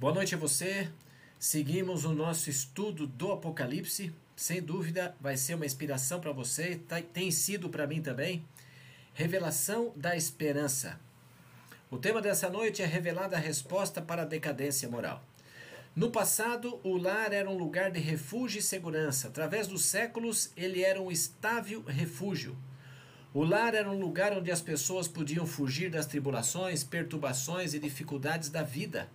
Boa noite a você. Seguimos o nosso estudo do Apocalipse. Sem dúvida, vai ser uma inspiração para você. Tá, tem sido para mim também. Revelação da esperança. O tema dessa noite é revelada a resposta para a decadência moral. No passado, o lar era um lugar de refúgio e segurança. Através dos séculos, ele era um estável refúgio. O lar era um lugar onde as pessoas podiam fugir das tribulações, perturbações e dificuldades da vida.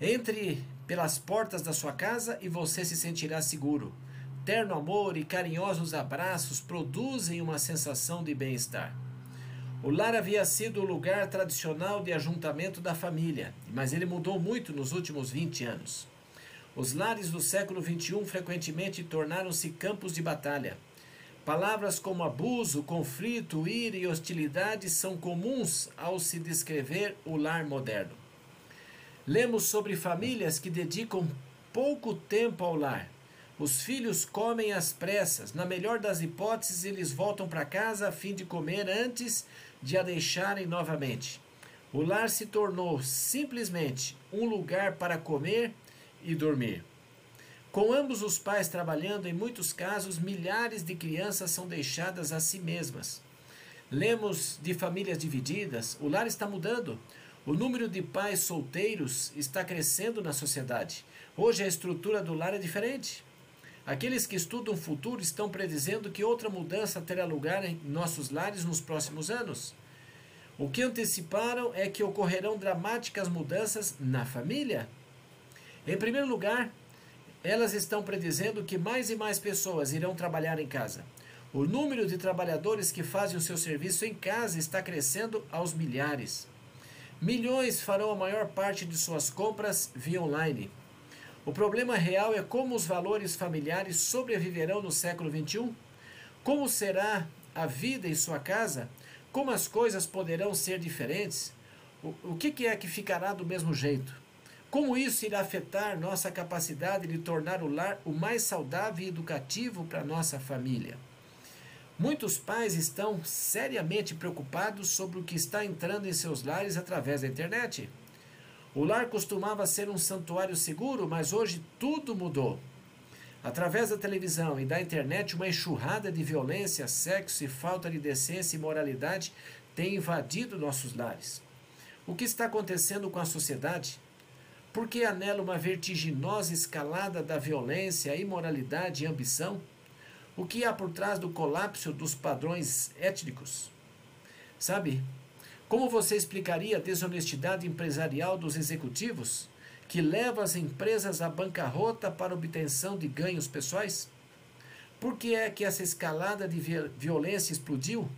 Entre pelas portas da sua casa e você se sentirá seguro. Terno amor e carinhosos abraços produzem uma sensação de bem-estar. O lar havia sido o lugar tradicional de ajuntamento da família, mas ele mudou muito nos últimos 20 anos. Os lares do século XXI frequentemente tornaram-se campos de batalha. Palavras como abuso, conflito, ira e hostilidade são comuns ao se descrever o lar moderno. Lemos sobre famílias que dedicam pouco tempo ao lar. Os filhos comem às pressas. Na melhor das hipóteses, eles voltam para casa a fim de comer antes de a deixarem novamente. O lar se tornou simplesmente um lugar para comer e dormir. Com ambos os pais trabalhando, em muitos casos, milhares de crianças são deixadas a si mesmas. Lemos de famílias divididas, o lar está mudando. O número de pais solteiros está crescendo na sociedade. Hoje a estrutura do lar é diferente. Aqueles que estudam o futuro estão predizendo que outra mudança terá lugar em nossos lares nos próximos anos. O que anteciparam é que ocorrerão dramáticas mudanças na família. Em primeiro lugar, elas estão predizendo que mais e mais pessoas irão trabalhar em casa. O número de trabalhadores que fazem o seu serviço em casa está crescendo aos milhares. Milhões farão a maior parte de suas compras via online. O problema real é como os valores familiares sobreviverão no século XXI. Como será a vida em sua casa? Como as coisas poderão ser diferentes? O, o que, que é que ficará do mesmo jeito? Como isso irá afetar nossa capacidade de tornar o lar o mais saudável e educativo para nossa família? Muitos pais estão seriamente preocupados sobre o que está entrando em seus lares através da internet. O lar costumava ser um santuário seguro, mas hoje tudo mudou. Através da televisão e da internet, uma enxurrada de violência, sexo e falta de decência e moralidade tem invadido nossos lares. O que está acontecendo com a sociedade? Por que anela uma vertiginosa escalada da violência, imoralidade e ambição? O que há por trás do colapso dos padrões étnicos? Sabe, como você explicaria a desonestidade empresarial dos executivos que leva as empresas à bancarrota para obtenção de ganhos pessoais? Por que é que essa escalada de violência explodiu?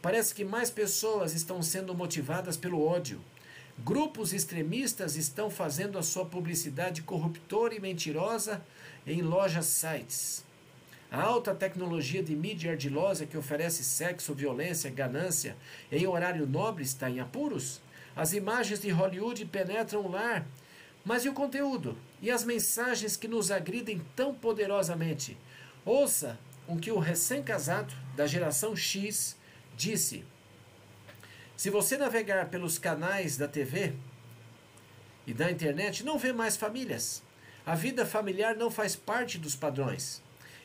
Parece que mais pessoas estão sendo motivadas pelo ódio. Grupos extremistas estão fazendo a sua publicidade corruptora e mentirosa em lojas sites. A alta tecnologia de mídia ardilosa que oferece sexo, violência, ganância em horário nobre está em apuros? As imagens de Hollywood penetram o lar. Mas e o conteúdo? E as mensagens que nos agridem tão poderosamente? Ouça o que o recém-casado da geração X disse. Se você navegar pelos canais da TV e da internet, não vê mais famílias. A vida familiar não faz parte dos padrões.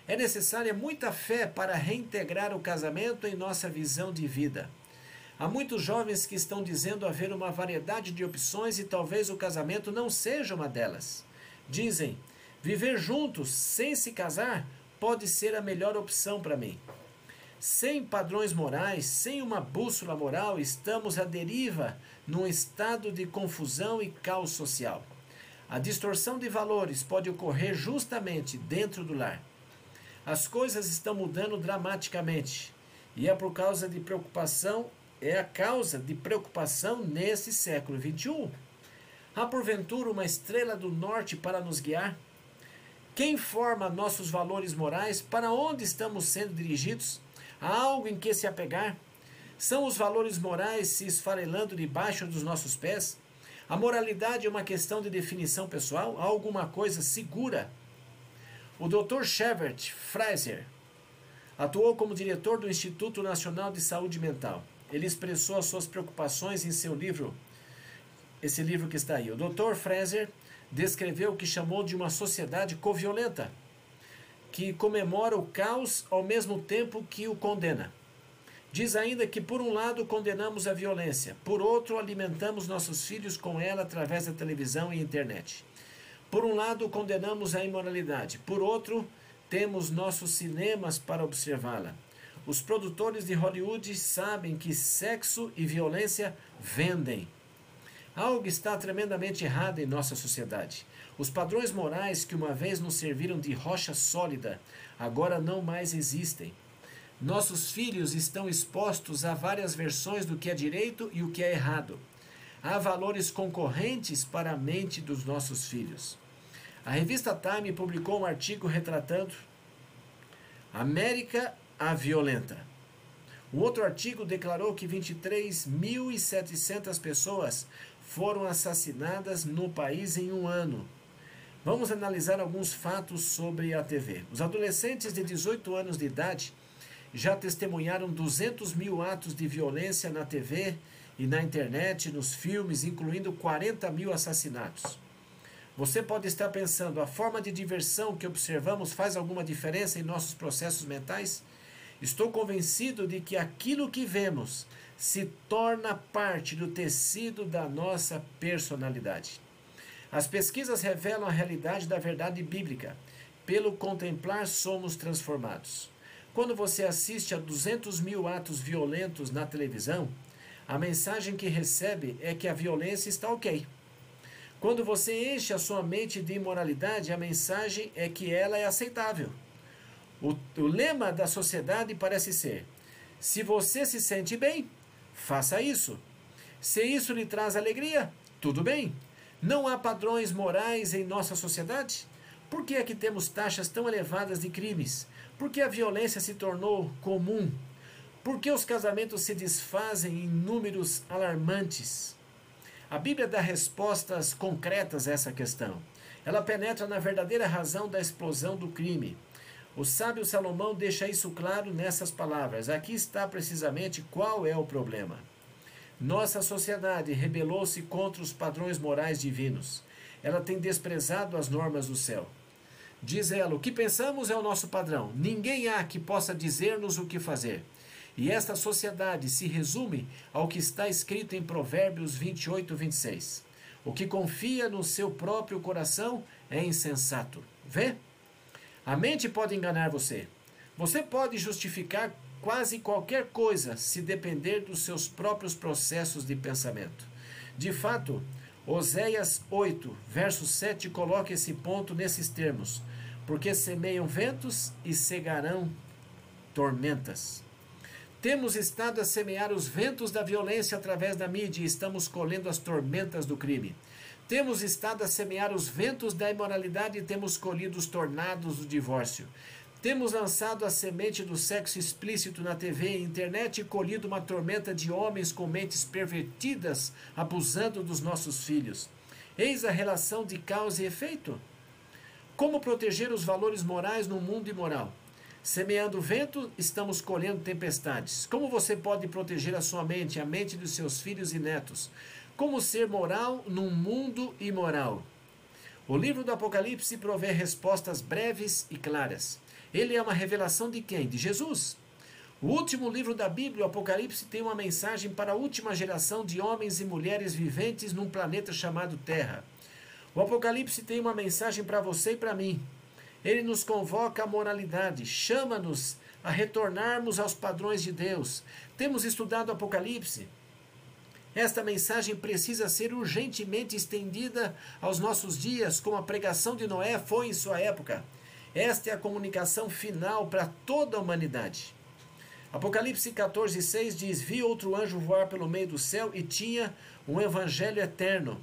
É necessária muita fé para reintegrar o casamento em nossa visão de vida. Há muitos jovens que estão dizendo haver uma variedade de opções e talvez o casamento não seja uma delas. Dizem: viver juntos sem se casar pode ser a melhor opção para mim. Sem padrões morais, sem uma bússola moral, estamos à deriva num estado de confusão e caos social. A distorção de valores pode ocorrer justamente dentro do lar. As coisas estão mudando dramaticamente e é por causa de preocupação, é a causa de preocupação nesse século 21. Há porventura uma estrela do norte para nos guiar? Quem forma nossos valores morais? Para onde estamos sendo dirigidos? Há algo em que se apegar? São os valores morais se esfarelando debaixo dos nossos pés? A moralidade é uma questão de definição pessoal? Há alguma coisa segura o Dr. Shevert Fraser atuou como diretor do Instituto Nacional de Saúde Mental. Ele expressou as suas preocupações em seu livro esse livro que está aí. O Dr. Fraser descreveu o que chamou de uma sociedade coviolenta, que comemora o caos ao mesmo tempo que o condena. Diz ainda que, por um lado, condenamos a violência, por outro, alimentamos nossos filhos com ela através da televisão e internet. Por um lado, condenamos a imoralidade, por outro, temos nossos cinemas para observá-la. Os produtores de Hollywood sabem que sexo e violência vendem. Algo está tremendamente errado em nossa sociedade. Os padrões morais que uma vez nos serviram de rocha sólida agora não mais existem. Nossos filhos estão expostos a várias versões do que é direito e o que é errado. Há valores concorrentes para a mente dos nossos filhos. A revista Time publicou um artigo retratando América a violenta. O outro artigo declarou que 23.700 pessoas foram assassinadas no país em um ano. Vamos analisar alguns fatos sobre a TV. Os adolescentes de 18 anos de idade já testemunharam 200 mil atos de violência na TV e na internet, nos filmes, incluindo 40 mil assassinatos. Você pode estar pensando, a forma de diversão que observamos faz alguma diferença em nossos processos mentais? Estou convencido de que aquilo que vemos se torna parte do tecido da nossa personalidade. As pesquisas revelam a realidade da verdade bíblica. Pelo contemplar, somos transformados. Quando você assiste a 200 mil atos violentos na televisão, a mensagem que recebe é que a violência está ok. Quando você enche a sua mente de imoralidade, a mensagem é que ela é aceitável. O, o lema da sociedade parece ser: se você se sente bem, faça isso. Se isso lhe traz alegria, tudo bem. Não há padrões morais em nossa sociedade? Por que é que temos taxas tão elevadas de crimes? Por que a violência se tornou comum? Por que os casamentos se desfazem em números alarmantes? A Bíblia dá respostas concretas a essa questão. Ela penetra na verdadeira razão da explosão do crime. O sábio Salomão deixa isso claro nessas palavras. Aqui está precisamente qual é o problema. Nossa sociedade rebelou-se contra os padrões morais divinos. Ela tem desprezado as normas do céu. Diz ela: o que pensamos é o nosso padrão. Ninguém há que possa dizer-nos o que fazer. E esta sociedade se resume ao que está escrito em Provérbios 28, 26. O que confia no seu próprio coração é insensato. Vê? A mente pode enganar você. Você pode justificar quase qualquer coisa se depender dos seus próprios processos de pensamento. De fato, Oséias 8, verso 7 coloca esse ponto nesses termos: porque semeiam ventos e cegarão tormentas. Temos estado a semear os ventos da violência através da mídia e estamos colhendo as tormentas do crime. Temos estado a semear os ventos da imoralidade e temos colhido os tornados do divórcio. Temos lançado a semente do sexo explícito na TV e internet e colhido uma tormenta de homens com mentes pervertidas abusando dos nossos filhos. Eis a relação de causa e efeito. Como proteger os valores morais no mundo imoral? Semeando vento, estamos colhendo tempestades. Como você pode proteger a sua mente, a mente dos seus filhos e netos? Como ser moral num mundo imoral? O livro do Apocalipse provê respostas breves e claras. Ele é uma revelação de quem? De Jesus. O último livro da Bíblia, o Apocalipse, tem uma mensagem para a última geração de homens e mulheres viventes num planeta chamado Terra. O Apocalipse tem uma mensagem para você e para mim. Ele nos convoca à moralidade, chama-nos a retornarmos aos padrões de Deus. Temos estudado Apocalipse, esta mensagem precisa ser urgentemente estendida aos nossos dias, como a pregação de Noé foi em sua época. Esta é a comunicação final para toda a humanidade. Apocalipse 14, 6 diz: Vi outro anjo voar pelo meio do céu e tinha um evangelho eterno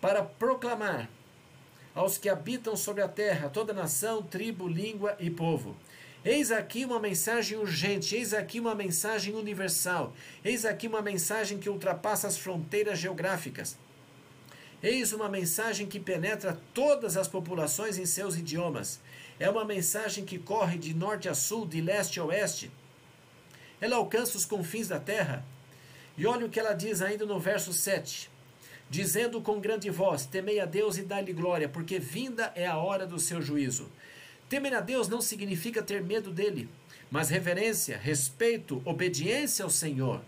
para proclamar aos que habitam sobre a terra, toda nação, tribo, língua e povo. Eis aqui uma mensagem urgente, eis aqui uma mensagem universal, eis aqui uma mensagem que ultrapassa as fronteiras geográficas. Eis uma mensagem que penetra todas as populações em seus idiomas. É uma mensagem que corre de norte a sul, de leste a oeste. Ela alcança os confins da terra. E olha o que ela diz ainda no verso 7. Dizendo com grande voz: Temei a Deus e dai-lhe glória, porque vinda é a hora do seu juízo. Temer a Deus não significa ter medo dele, mas reverência, respeito, obediência ao Senhor.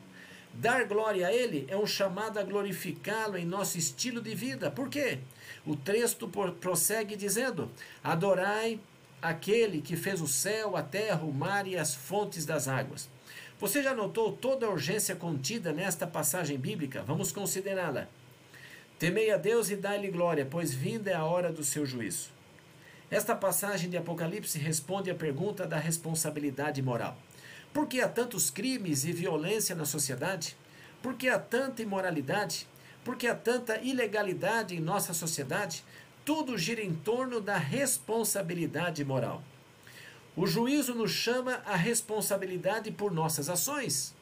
Dar glória a Ele é um chamado a glorificá-lo em nosso estilo de vida. Por quê? O texto prossegue dizendo: Adorai aquele que fez o céu, a terra, o mar e as fontes das águas. Você já notou toda a urgência contida nesta passagem bíblica? Vamos considerá-la. Temei a Deus e dai-lhe glória, pois vinda é a hora do seu juízo. Esta passagem de Apocalipse responde à pergunta da responsabilidade moral. Por que há tantos crimes e violência na sociedade? Por que há tanta imoralidade? Por que há tanta ilegalidade em nossa sociedade? Tudo gira em torno da responsabilidade moral. O juízo nos chama a responsabilidade por nossas ações.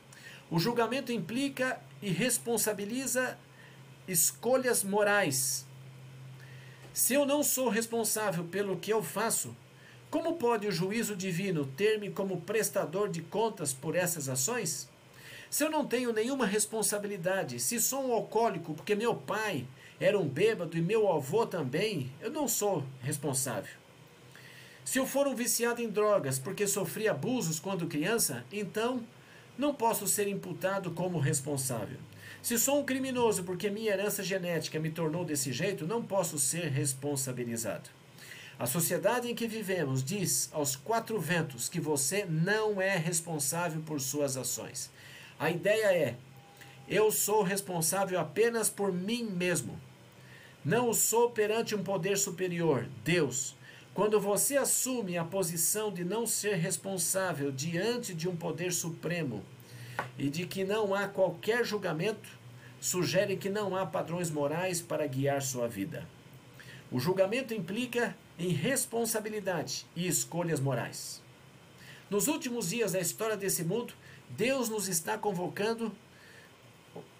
O julgamento implica e responsabiliza escolhas morais. Se eu não sou responsável pelo que eu faço, como pode o juízo divino ter-me como prestador de contas por essas ações? Se eu não tenho nenhuma responsabilidade, se sou um alcoólico porque meu pai era um bêbado e meu avô também, eu não sou responsável. Se eu for um viciado em drogas porque sofri abusos quando criança, então não posso ser imputado como responsável. Se sou um criminoso porque minha herança genética me tornou desse jeito, não posso ser responsabilizado. A sociedade em que vivemos diz aos quatro ventos que você não é responsável por suas ações. A ideia é: eu sou responsável apenas por mim mesmo. Não o sou perante um poder superior, Deus. Quando você assume a posição de não ser responsável diante de um poder supremo, e de que não há qualquer julgamento, sugere que não há padrões morais para guiar sua vida. O julgamento implica em responsabilidade e escolhas morais. Nos últimos dias da história desse mundo, Deus nos está convocando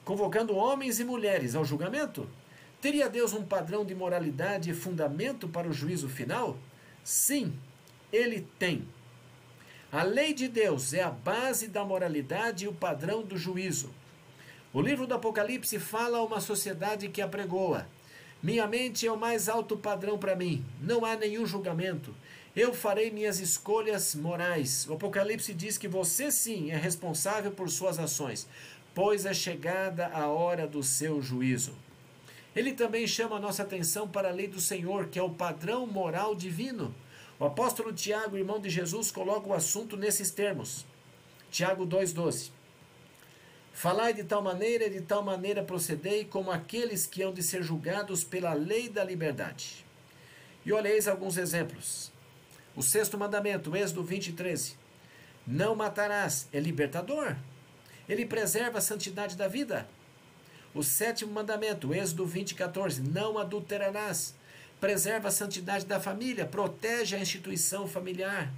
convocando homens e mulheres ao julgamento? Teria Deus um padrão de moralidade e fundamento para o juízo final? Sim, ele tem. A lei de Deus é a base da moralidade e o padrão do juízo. O livro do Apocalipse fala a uma sociedade que apregoa. Minha mente é o mais alto padrão para mim. Não há nenhum julgamento. Eu farei minhas escolhas morais. O Apocalipse diz que você sim é responsável por suas ações, pois é chegada a hora do seu juízo. Ele também chama a nossa atenção para a lei do Senhor, que é o padrão moral divino. O apóstolo Tiago, irmão de Jesus, coloca o assunto nesses termos. Tiago 2,12. Falai de tal maneira e de tal maneira procedei, como aqueles que hão de ser julgados pela lei da liberdade. E olheis alguns exemplos. O sexto mandamento, Êxodo 20, 13. Não matarás, é libertador. Ele preserva a santidade da vida. O sétimo mandamento, Êxodo 20, 14. Não adulterarás preserva a santidade da família, protege a instituição familiar.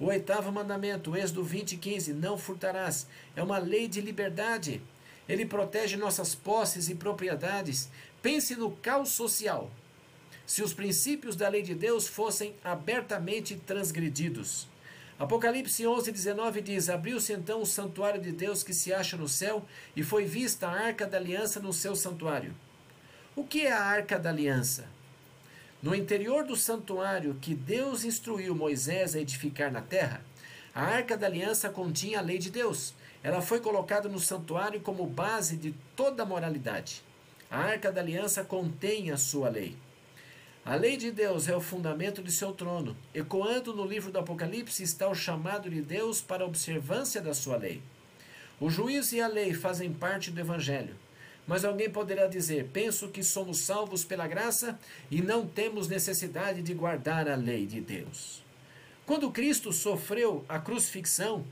O oitavo mandamento, Êxodo 20, 15, não furtarás, é uma lei de liberdade. Ele protege nossas posses e propriedades. Pense no caos social. Se os princípios da lei de Deus fossem abertamente transgredidos. Apocalipse 11, 19 diz: Abriu-se então o santuário de Deus que se acha no céu, e foi vista a arca da aliança no seu santuário. O que é a arca da aliança? No interior do santuário que Deus instruiu Moisés a edificar na terra, a arca da aliança continha a lei de Deus. Ela foi colocada no santuário como base de toda a moralidade. A arca da aliança contém a sua lei. A lei de Deus é o fundamento de seu trono. Ecoando no livro do Apocalipse está o chamado de Deus para a observância da sua lei. O juízo e a lei fazem parte do evangelho. Mas alguém poderá dizer: penso que somos salvos pela graça e não temos necessidade de guardar a lei de Deus. Quando Cristo sofreu a crucifixão,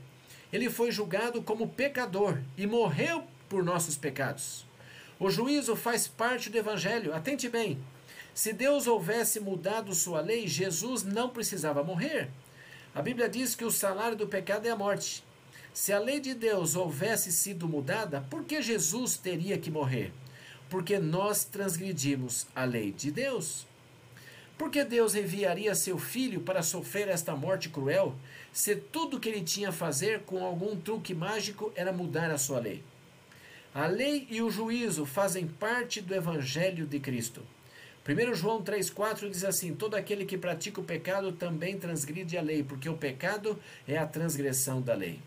ele foi julgado como pecador e morreu por nossos pecados. O juízo faz parte do evangelho. Atente bem. Se Deus houvesse mudado sua lei, Jesus não precisava morrer. A Bíblia diz que o salário do pecado é a morte. Se a lei de Deus houvesse sido mudada, por que Jesus teria que morrer? Porque nós transgredimos a lei de Deus. Por que Deus enviaria seu filho para sofrer esta morte cruel, se tudo que ele tinha a fazer com algum truque mágico era mudar a sua lei? A lei e o juízo fazem parte do evangelho de Cristo. 1 João 3,4 diz assim: Todo aquele que pratica o pecado também transgride a lei, porque o pecado é a transgressão da lei.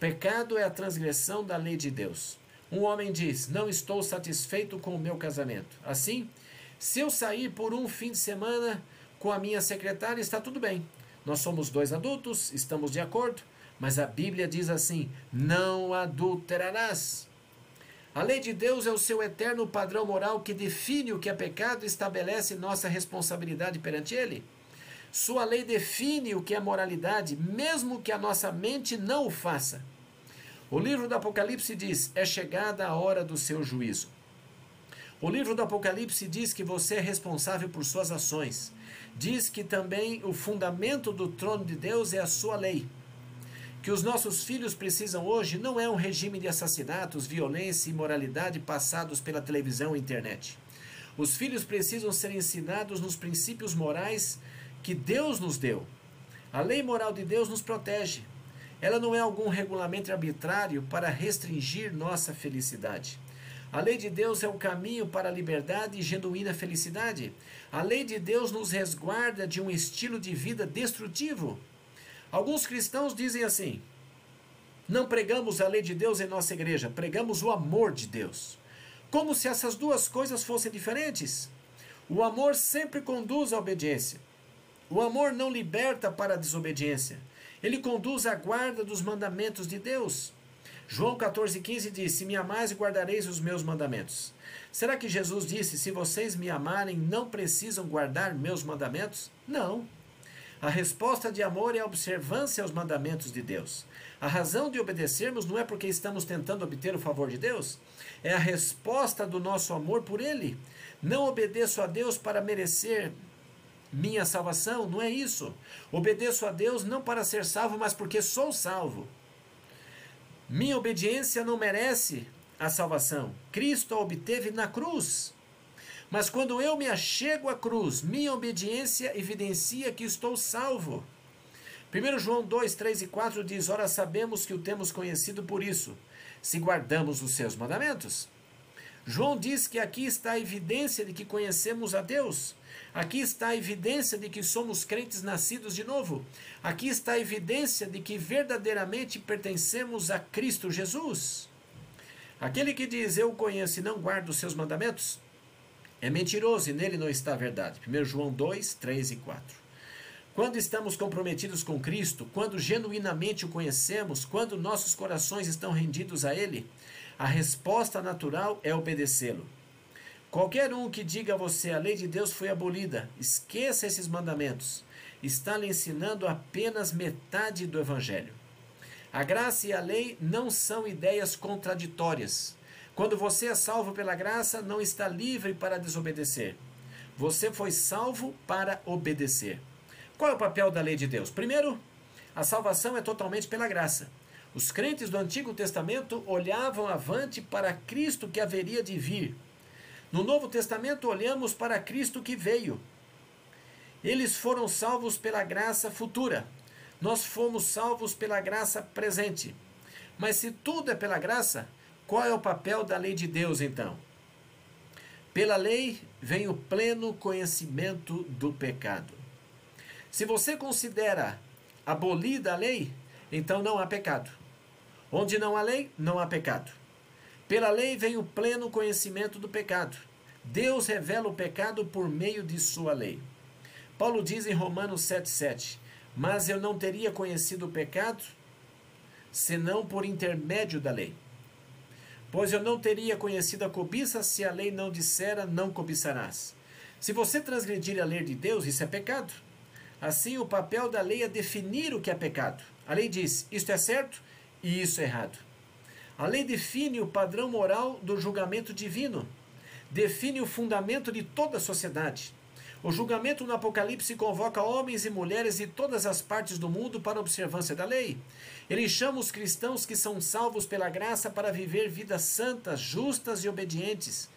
Pecado é a transgressão da lei de Deus. Um homem diz: Não estou satisfeito com o meu casamento. Assim, se eu sair por um fim de semana com a minha secretária, está tudo bem. Nós somos dois adultos, estamos de acordo, mas a Bíblia diz assim: Não adulterarás. A lei de Deus é o seu eterno padrão moral que define o que é pecado e estabelece nossa responsabilidade perante Ele. Sua lei define o que é moralidade, mesmo que a nossa mente não o faça. O livro do Apocalipse diz: é chegada a hora do seu juízo. O livro do Apocalipse diz que você é responsável por suas ações. Diz que também o fundamento do trono de Deus é a sua lei. Que os nossos filhos precisam hoje não é um regime de assassinatos, violência e imoralidade passados pela televisão e internet. Os filhos precisam ser ensinados nos princípios morais que Deus nos deu. A lei moral de Deus nos protege. Ela não é algum regulamento arbitrário para restringir nossa felicidade. A lei de Deus é o caminho para a liberdade e genuína felicidade. A lei de Deus nos resguarda de um estilo de vida destrutivo. Alguns cristãos dizem assim: não pregamos a lei de Deus em nossa igreja, pregamos o amor de Deus. Como se essas duas coisas fossem diferentes. O amor sempre conduz à obediência. O amor não liberta para a desobediência. Ele conduz à guarda dos mandamentos de Deus. João 14,15 diz: Se me amais, guardareis os meus mandamentos. Será que Jesus disse: Se vocês me amarem, não precisam guardar meus mandamentos? Não. A resposta de amor é a observância aos mandamentos de Deus. A razão de obedecermos não é porque estamos tentando obter o favor de Deus, é a resposta do nosso amor por Ele. Não obedeço a Deus para merecer minha salvação, não é isso. Obedeço a Deus não para ser salvo, mas porque sou salvo. Minha obediência não merece a salvação. Cristo a obteve na cruz. Mas quando eu me achego à cruz, minha obediência evidencia que estou salvo. 1 João 2, 3 e 4 diz: Ora, sabemos que o temos conhecido por isso, se guardamos os seus mandamentos. João diz que aqui está a evidência de que conhecemos a Deus. Aqui está a evidência de que somos crentes nascidos de novo. Aqui está a evidência de que verdadeiramente pertencemos a Cristo Jesus. Aquele que diz eu conheço e não guarda os seus mandamentos é mentiroso e nele não está a verdade. 1 João 2, 3 e 4. Quando estamos comprometidos com Cristo, quando genuinamente o conhecemos, quando nossos corações estão rendidos a Ele, a resposta natural é obedecê-lo. Qualquer um que diga a você a lei de Deus foi abolida, esqueça esses mandamentos, está lhe ensinando apenas metade do Evangelho. A graça e a lei não são ideias contraditórias. Quando você é salvo pela graça, não está livre para desobedecer. Você foi salvo para obedecer. Qual é o papel da lei de Deus? Primeiro, a salvação é totalmente pela graça. Os crentes do Antigo Testamento olhavam avante para Cristo que haveria de vir. No Novo Testamento, olhamos para Cristo que veio. Eles foram salvos pela graça futura. Nós fomos salvos pela graça presente. Mas se tudo é pela graça, qual é o papel da lei de Deus então? Pela lei vem o pleno conhecimento do pecado. Se você considera abolida a lei, então não há pecado. Onde não há lei, não há pecado. Pela lei vem o pleno conhecimento do pecado. Deus revela o pecado por meio de sua lei. Paulo diz em Romanos 7,7: Mas eu não teria conhecido o pecado senão por intermédio da lei. Pois eu não teria conhecido a cobiça se a lei não dissera: Não cobiçarás. Se você transgredir a lei de Deus, isso é pecado. Assim, o papel da lei é definir o que é pecado. A lei diz: Isto é certo, e isso é errado. A lei define o padrão moral do julgamento divino, define o fundamento de toda a sociedade. O julgamento no Apocalipse convoca homens e mulheres de todas as partes do mundo para a observância da lei. Ele chama os cristãos que são salvos pela graça para viver vidas santas, justas e obedientes.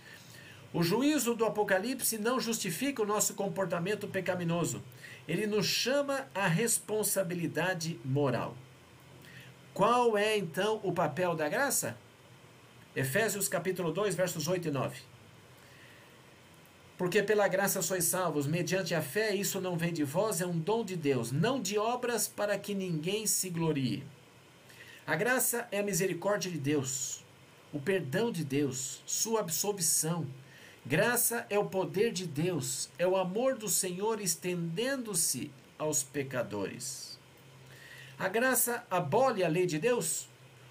O juízo do Apocalipse não justifica o nosso comportamento pecaminoso. Ele nos chama à responsabilidade moral. Qual é então o papel da graça? Efésios capítulo 2, versos 8 e 9. Porque pela graça sois salvos, mediante a fé, isso não vem de vós, é um dom de Deus, não de obras para que ninguém se glorie. A graça é a misericórdia de Deus, o perdão de Deus, sua absolvição. Graça é o poder de Deus, é o amor do Senhor estendendo-se aos pecadores. A graça abole a lei de Deus?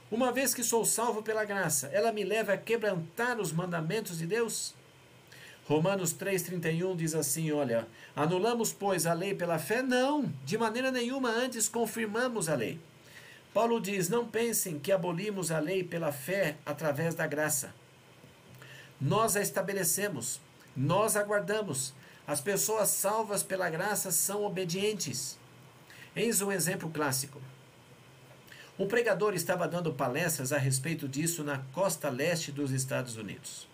Uma vez que sou salvo pela graça, ela me leva a quebrantar os mandamentos de Deus? Romanos 3,31 diz assim: Olha, anulamos, pois, a lei pela fé? Não, de maneira nenhuma, antes confirmamos a lei. Paulo diz: Não pensem que abolimos a lei pela fé através da graça. Nós a estabelecemos, nós aguardamos. As pessoas salvas pela graça são obedientes. Eis um exemplo clássico. Um pregador estava dando palestras a respeito disso na costa leste dos Estados Unidos.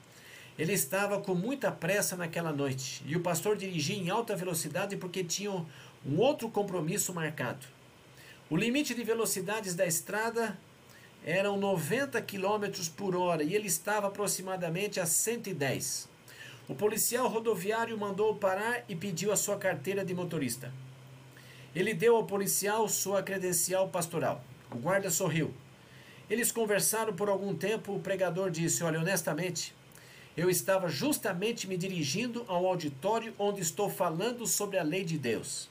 Ele estava com muita pressa naquela noite e o pastor dirigia em alta velocidade porque tinha um outro compromisso marcado. O limite de velocidades da estrada eram 90 km por hora e ele estava aproximadamente a 110. O policial rodoviário mandou parar e pediu a sua carteira de motorista. Ele deu ao policial sua credencial pastoral. O guarda sorriu. Eles conversaram por algum tempo. O pregador disse: Olha, honestamente, eu estava justamente me dirigindo ao auditório onde estou falando sobre a lei de Deus.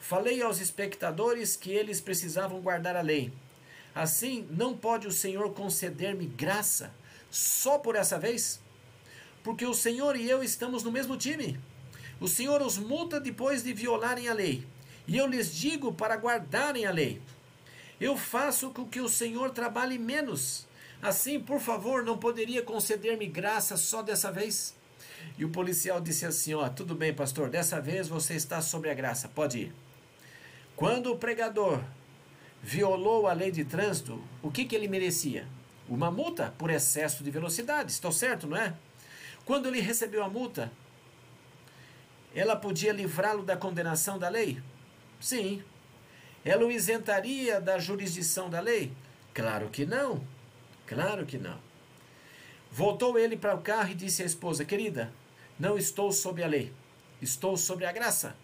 Falei aos espectadores que eles precisavam guardar a lei. Assim, não pode o Senhor conceder-me graça só por essa vez? Porque o Senhor e eu estamos no mesmo time. O Senhor os multa depois de violarem a lei. E eu lhes digo para guardarem a lei. Eu faço com que o Senhor trabalhe menos Assim, por favor, não poderia conceder-me graça só dessa vez? E o policial disse assim: Ó, tudo bem, pastor, dessa vez você está sobre a graça, pode ir. Quando o pregador violou a lei de trânsito, o que, que ele merecia? Uma multa por excesso de velocidade, estou certo, não é? Quando ele recebeu a multa, ela podia livrá-lo da condenação da lei? Sim. Ela o isentaria da jurisdição da lei? Claro que não. Claro que não. Voltou ele para o carro e disse à esposa: Querida, não estou sob a lei, estou sobre a graça.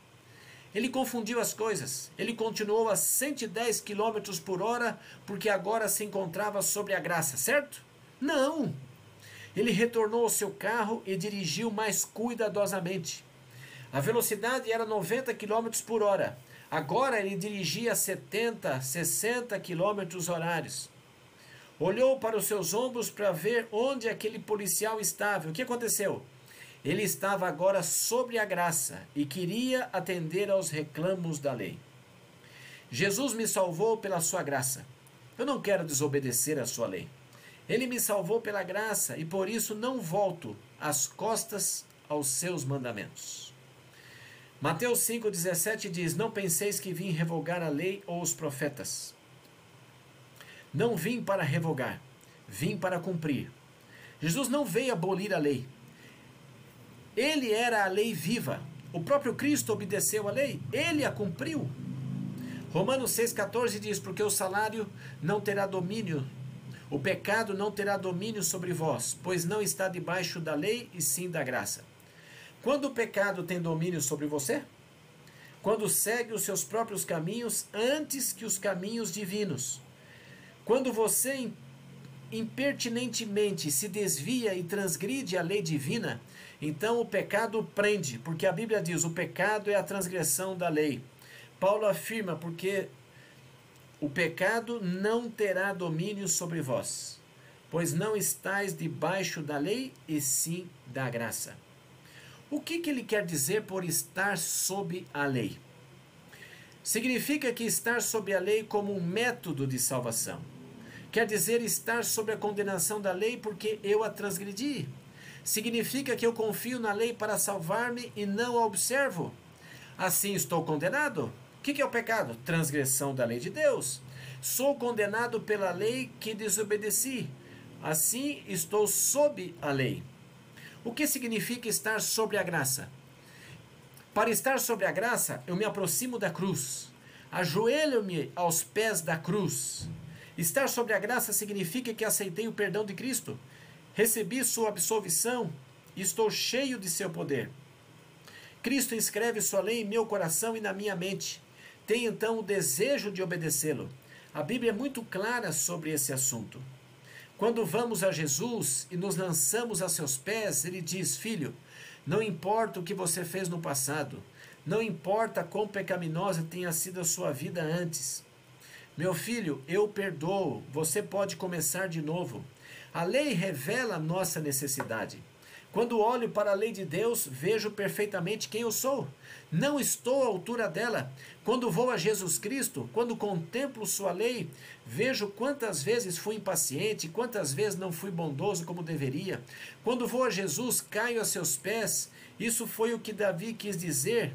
Ele confundiu as coisas. Ele continuou a 110 km por hora porque agora se encontrava sobre a graça, certo? Não! Ele retornou ao seu carro e dirigiu mais cuidadosamente. A velocidade era 90 km por hora. Agora ele dirigia 70, 60 km horários. Olhou para os seus ombros para ver onde aquele policial estava. O que aconteceu? Ele estava agora sobre a graça e queria atender aos reclamos da lei. Jesus me salvou pela sua graça. Eu não quero desobedecer à sua lei. Ele me salvou pela graça e por isso não volto as costas aos seus mandamentos. Mateus 5,17 diz: Não penseis que vim revogar a lei ou os profetas. Não vim para revogar, vim para cumprir. Jesus não veio abolir a lei. Ele era a lei viva. O próprio Cristo obedeceu a lei, ele a cumpriu. Romanos 6,14 diz: Porque o salário não terá domínio, o pecado não terá domínio sobre vós, pois não está debaixo da lei e sim da graça. Quando o pecado tem domínio sobre você? Quando segue os seus próprios caminhos antes que os caminhos divinos. Quando você impertinentemente se desvia e transgride a lei divina, então o pecado prende, porque a Bíblia diz: o pecado é a transgressão da lei. Paulo afirma: porque o pecado não terá domínio sobre vós, pois não estáis debaixo da lei, e sim da graça. O que, que ele quer dizer por estar sob a lei? Significa que estar sob a lei como um método de salvação Quer dizer estar sob a condenação da lei porque eu a transgredi. Significa que eu confio na lei para salvar-me e não a observo. Assim estou condenado? O que é o pecado? Transgressão da lei de Deus. Sou condenado pela lei que desobedeci. Assim estou sob a lei. O que significa estar sobre a graça? Para estar sobre a graça, eu me aproximo da cruz, ajoelho-me aos pés da cruz Estar sobre a graça significa que aceitei o perdão de Cristo. Recebi sua absolvição e estou cheio de seu poder. Cristo inscreve sua lei em meu coração e na minha mente. Tenho então o desejo de obedecê-lo. A Bíblia é muito clara sobre esse assunto. Quando vamos a Jesus e nos lançamos a seus pés, ele diz: Filho, não importa o que você fez no passado, não importa quão pecaminosa tenha sido a sua vida antes. Meu filho, eu perdoo, você pode começar de novo. A lei revela a nossa necessidade. Quando olho para a lei de Deus, vejo perfeitamente quem eu sou. Não estou à altura dela. Quando vou a Jesus Cristo, quando contemplo Sua lei, vejo quantas vezes fui impaciente, quantas vezes não fui bondoso como deveria. Quando vou a Jesus, caio a seus pés. Isso foi o que Davi quis dizer.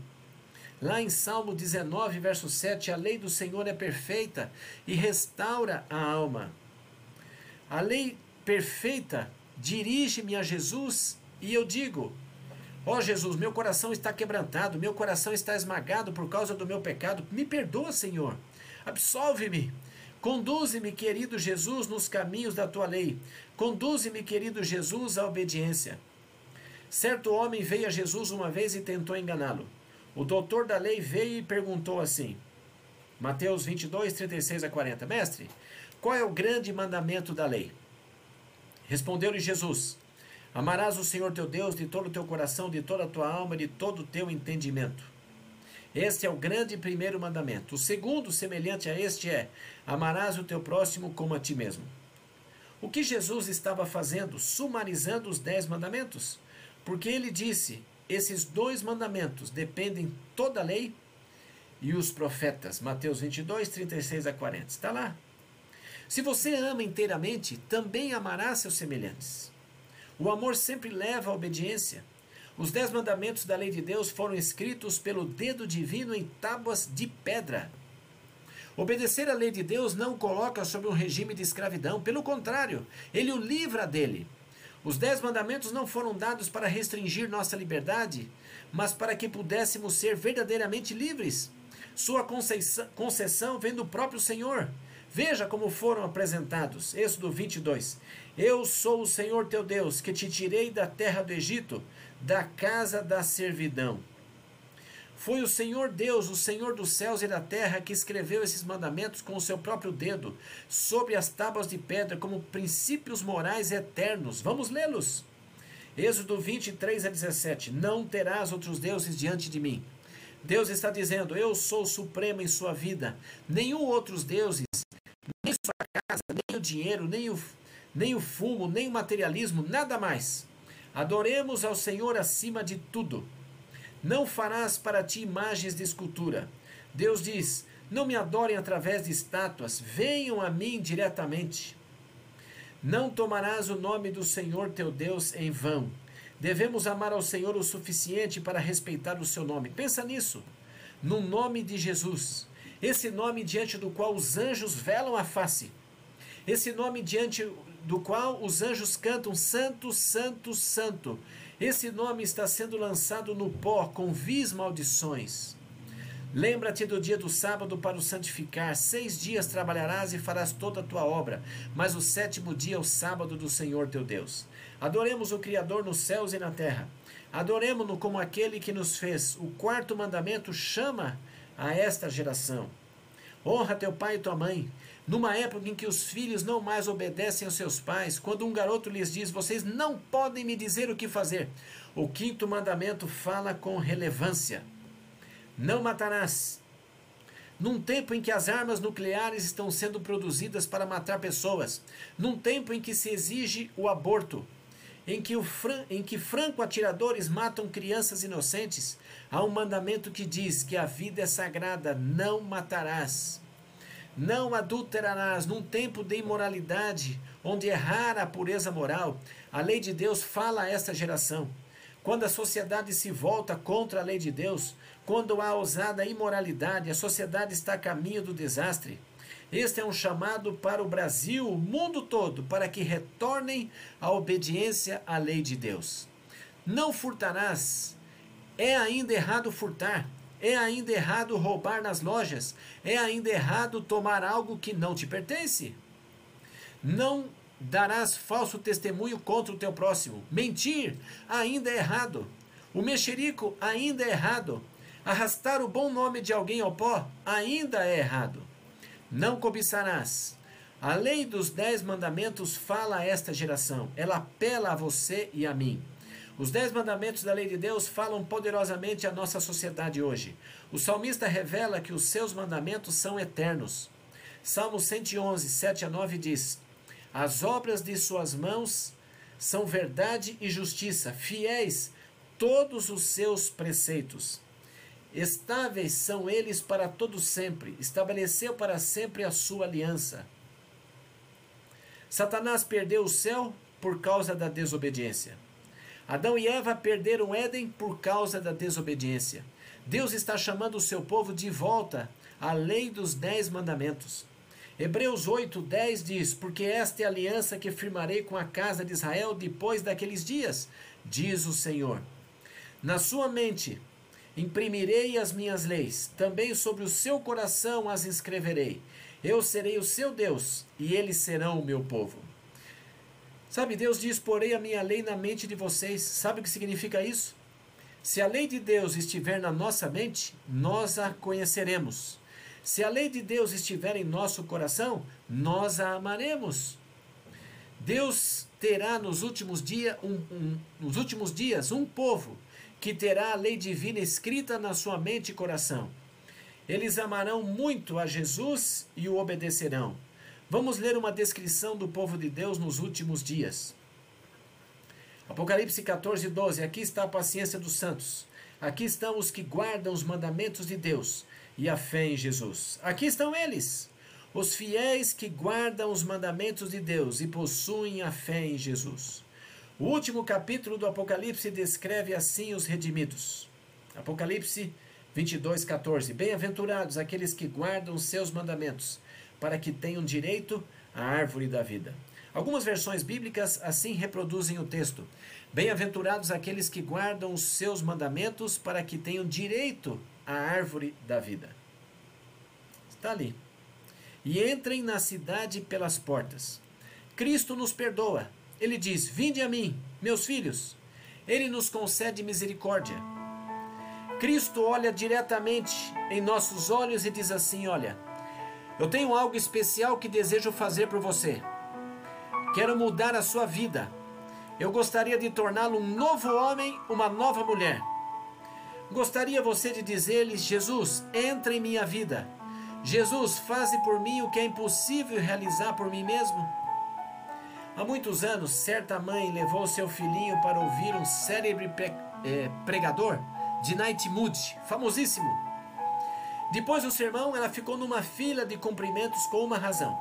Lá em Salmo 19, verso 7, a lei do Senhor é perfeita e restaura a alma. A lei perfeita dirige-me a Jesus e eu digo: Ó oh Jesus, meu coração está quebrantado, meu coração está esmagado por causa do meu pecado. Me perdoa, Senhor. Absolve-me. Conduze-me, querido Jesus, nos caminhos da tua lei. Conduze-me, querido Jesus, à obediência. Certo homem veio a Jesus uma vez e tentou enganá-lo. O doutor da lei veio e perguntou assim: Mateus 22, 36 a 40. Mestre, qual é o grande mandamento da lei? Respondeu-lhe Jesus: Amarás o Senhor teu Deus de todo o teu coração, de toda a tua alma, de todo o teu entendimento. Este é o grande primeiro mandamento. O segundo, semelhante a este, é: amarás o teu próximo como a ti mesmo. O que Jesus estava fazendo? Sumarizando os dez mandamentos. Porque ele disse: esses dois mandamentos dependem toda a lei e os profetas. Mateus 22, 36 a 40. Está lá. Se você ama inteiramente, também amará seus semelhantes. O amor sempre leva à obediência. Os dez mandamentos da lei de Deus foram escritos pelo dedo divino em tábuas de pedra. Obedecer à lei de Deus não o coloca sob um regime de escravidão, pelo contrário, ele o livra dele. Os dez mandamentos não foram dados para restringir nossa liberdade, mas para que pudéssemos ser verdadeiramente livres. Sua concessão vem do próprio Senhor. Veja como foram apresentados. Êxodo 22. Eu sou o Senhor teu Deus, que te tirei da terra do Egito, da casa da servidão. Foi o Senhor Deus, o Senhor dos céus e da terra, que escreveu esses mandamentos com o seu próprio dedo, sobre as tábuas de pedra, como princípios morais eternos. Vamos lê-los. Êxodo 23 a 17. Não terás outros deuses diante de mim. Deus está dizendo: Eu sou supremo em sua vida. Nenhum outros deuses, nem sua casa, nem o dinheiro, nem o nem o fumo, nem o materialismo, nada mais. Adoremos ao Senhor acima de tudo. Não farás para ti imagens de escultura. Deus diz: Não me adorem através de estátuas, venham a mim diretamente. Não tomarás o nome do Senhor teu Deus em vão. Devemos amar ao Senhor o suficiente para respeitar o seu nome. Pensa nisso. No nome de Jesus. Esse nome diante do qual os anjos velam a face. Esse nome diante do qual os anjos cantam Santo, Santo, Santo. Esse nome está sendo lançado no pó com vis maldições. Lembra-te do dia do sábado para o santificar. Seis dias trabalharás e farás toda a tua obra, mas o sétimo dia é o sábado do Senhor teu Deus. Adoremos o Criador nos céus e na terra. Adoremos-no como aquele que nos fez. O quarto mandamento chama a esta geração. Honra teu pai e tua mãe, numa época em que os filhos não mais obedecem aos seus pais, quando um garoto lhes diz: Vocês não podem me dizer o que fazer. O quinto mandamento fala com relevância: Não matarás. Num tempo em que as armas nucleares estão sendo produzidas para matar pessoas, num tempo em que se exige o aborto, em que, o fran em que franco-atiradores matam crianças inocentes, há um mandamento que diz que a vida é sagrada: não matarás. Não adulterarás num tempo de imoralidade, onde é rara a pureza moral. A lei de Deus fala a esta geração. Quando a sociedade se volta contra a lei de Deus, quando há ousada imoralidade, a sociedade está a caminho do desastre. Este é um chamado para o Brasil, o mundo todo, para que retornem à obediência à lei de Deus. Não furtarás. É ainda errado furtar. É ainda errado roubar nas lojas. É ainda errado tomar algo que não te pertence. Não darás falso testemunho contra o teu próximo. Mentir ainda é errado. O mexerico ainda é errado. Arrastar o bom nome de alguém ao pó ainda é errado. Não cobiçarás. A lei dos dez mandamentos fala a esta geração. Ela apela a você e a mim. Os dez mandamentos da lei de Deus falam poderosamente à nossa sociedade hoje. O salmista revela que os seus mandamentos são eternos. Salmo 111, 7 a 9 diz: As obras de suas mãos são verdade e justiça, fiéis todos os seus preceitos. Estáveis são eles para todo sempre, estabeleceu para sempre a sua aliança. Satanás perdeu o céu por causa da desobediência. Adão e Eva perderam Éden por causa da desobediência. Deus está chamando o seu povo de volta à lei dos dez mandamentos. Hebreus 8, 10 diz: Porque esta é a aliança que firmarei com a casa de Israel depois daqueles dias, diz o Senhor. Na sua mente imprimirei as minhas leis, também sobre o seu coração as escreverei. Eu serei o seu Deus, e eles serão o meu povo. Sabe, Deus diz: Porei a minha lei na mente de vocês. Sabe o que significa isso? Se a lei de Deus estiver na nossa mente, nós a conheceremos. Se a lei de Deus estiver em nosso coração, nós a amaremos. Deus terá nos últimos, dia, um, um, nos últimos dias um povo que terá a lei divina escrita na sua mente e coração. Eles amarão muito a Jesus e o obedecerão. Vamos ler uma descrição do povo de Deus nos últimos dias. Apocalipse 14, 12. Aqui está a paciência dos santos. Aqui estão os que guardam os mandamentos de Deus e a fé em Jesus. Aqui estão eles, os fiéis que guardam os mandamentos de Deus e possuem a fé em Jesus. O último capítulo do Apocalipse descreve assim os redimidos. Apocalipse 22, 14. Bem-aventurados aqueles que guardam seus mandamentos para que tenham direito à árvore da vida. Algumas versões bíblicas assim reproduzem o texto: Bem-aventurados aqueles que guardam os seus mandamentos para que tenham direito à árvore da vida. Está ali. E entrem na cidade pelas portas. Cristo nos perdoa. Ele diz: Vinde a mim, meus filhos. Ele nos concede misericórdia. Cristo olha diretamente em nossos olhos e diz assim: Olha, eu tenho algo especial que desejo fazer por você. Quero mudar a sua vida. Eu gostaria de torná-lo um novo homem, uma nova mulher. Gostaria você de dizer-lhe: Jesus, entra em minha vida. Jesus, faze por mim o que é impossível realizar por mim mesmo. Há muitos anos, certa mãe levou seu filhinho para ouvir um célebre eh, pregador de Night Mood, famosíssimo. Depois do sermão, ela ficou numa fila de cumprimentos com uma razão.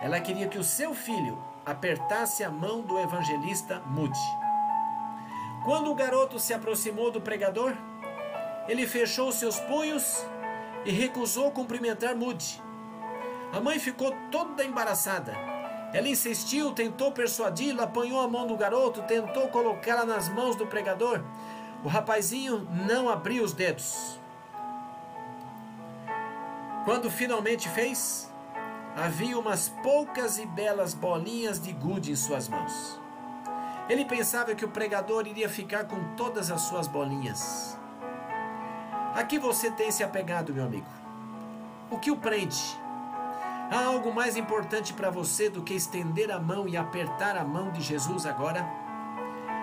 Ela queria que o seu filho apertasse a mão do evangelista Moody. Quando o garoto se aproximou do pregador, ele fechou seus punhos e recusou cumprimentar Moody. A mãe ficou toda embaraçada. Ela insistiu, tentou persuadi-lo, apanhou a mão do garoto, tentou colocá-la nas mãos do pregador. O rapazinho não abriu os dedos. Quando finalmente fez, havia umas poucas e belas bolinhas de gude em suas mãos. Ele pensava que o pregador iria ficar com todas as suas bolinhas. Aqui você tem se apegado, meu amigo. O que o prende? Há algo mais importante para você do que estender a mão e apertar a mão de Jesus agora?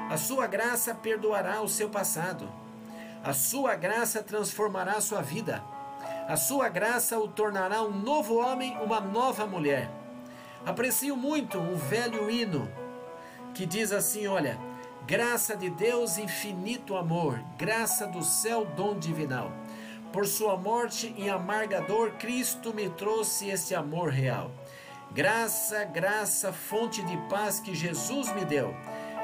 A sua graça perdoará o seu passado. A sua graça transformará a sua vida. A sua graça o tornará um novo homem, uma nova mulher. Aprecio muito um velho hino que diz assim: olha, graça de Deus, infinito amor, graça do céu, dom divinal. Por sua morte em amargador, Cristo me trouxe esse amor real. Graça, graça, fonte de paz que Jesus me deu.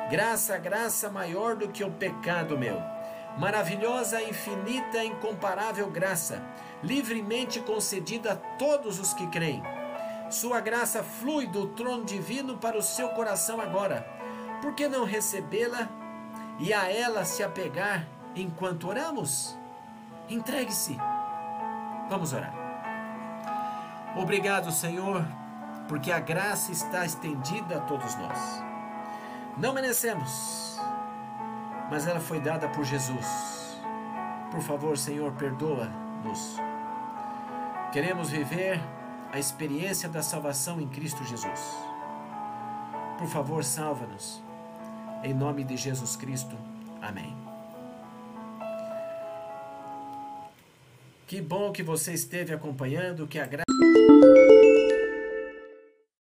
Graça, graça maior do que o pecado meu. Maravilhosa, infinita, incomparável graça livremente concedida a todos os que creem. Sua graça flui do trono divino para o seu coração agora. Por que não recebê-la e a ela se apegar enquanto oramos? Entregue-se. Vamos orar. Obrigado, Senhor, porque a graça está estendida a todos nós. Não merecemos, mas ela foi dada por Jesus. Por favor, Senhor, perdoa-nos. Queremos viver a experiência da salvação em Cristo Jesus. Por favor, salva-nos. Em nome de Jesus Cristo. Amém. Que bom que você esteve acompanhando, que a